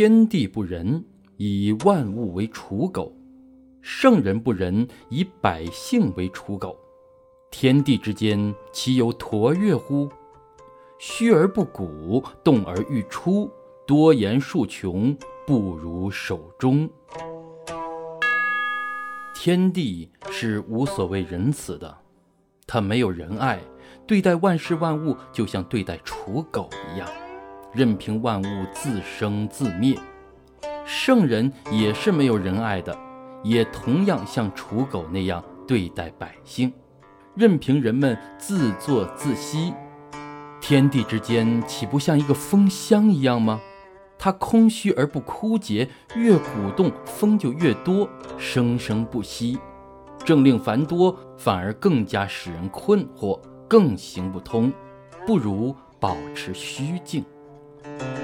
天地不仁，以万物为刍狗；圣人不仁，以百姓为刍狗。天地之间，岂有橐越乎？虚而不鼓，动而欲出，多言数穷，不如守中。天地是无所谓仁慈的，他没有仁爱，对待万事万物就像对待刍狗一样，任凭万物自生自灭。圣人也是没有仁爱的，也同样像刍狗那样对待百姓，任凭人们自作自息。天地之间岂不像一个风箱一样吗？它空虚而不枯竭，越鼓动风就越多，生生不息。政令繁多，反而更加使人困惑，更行不通。不如保持虚静。Thank you.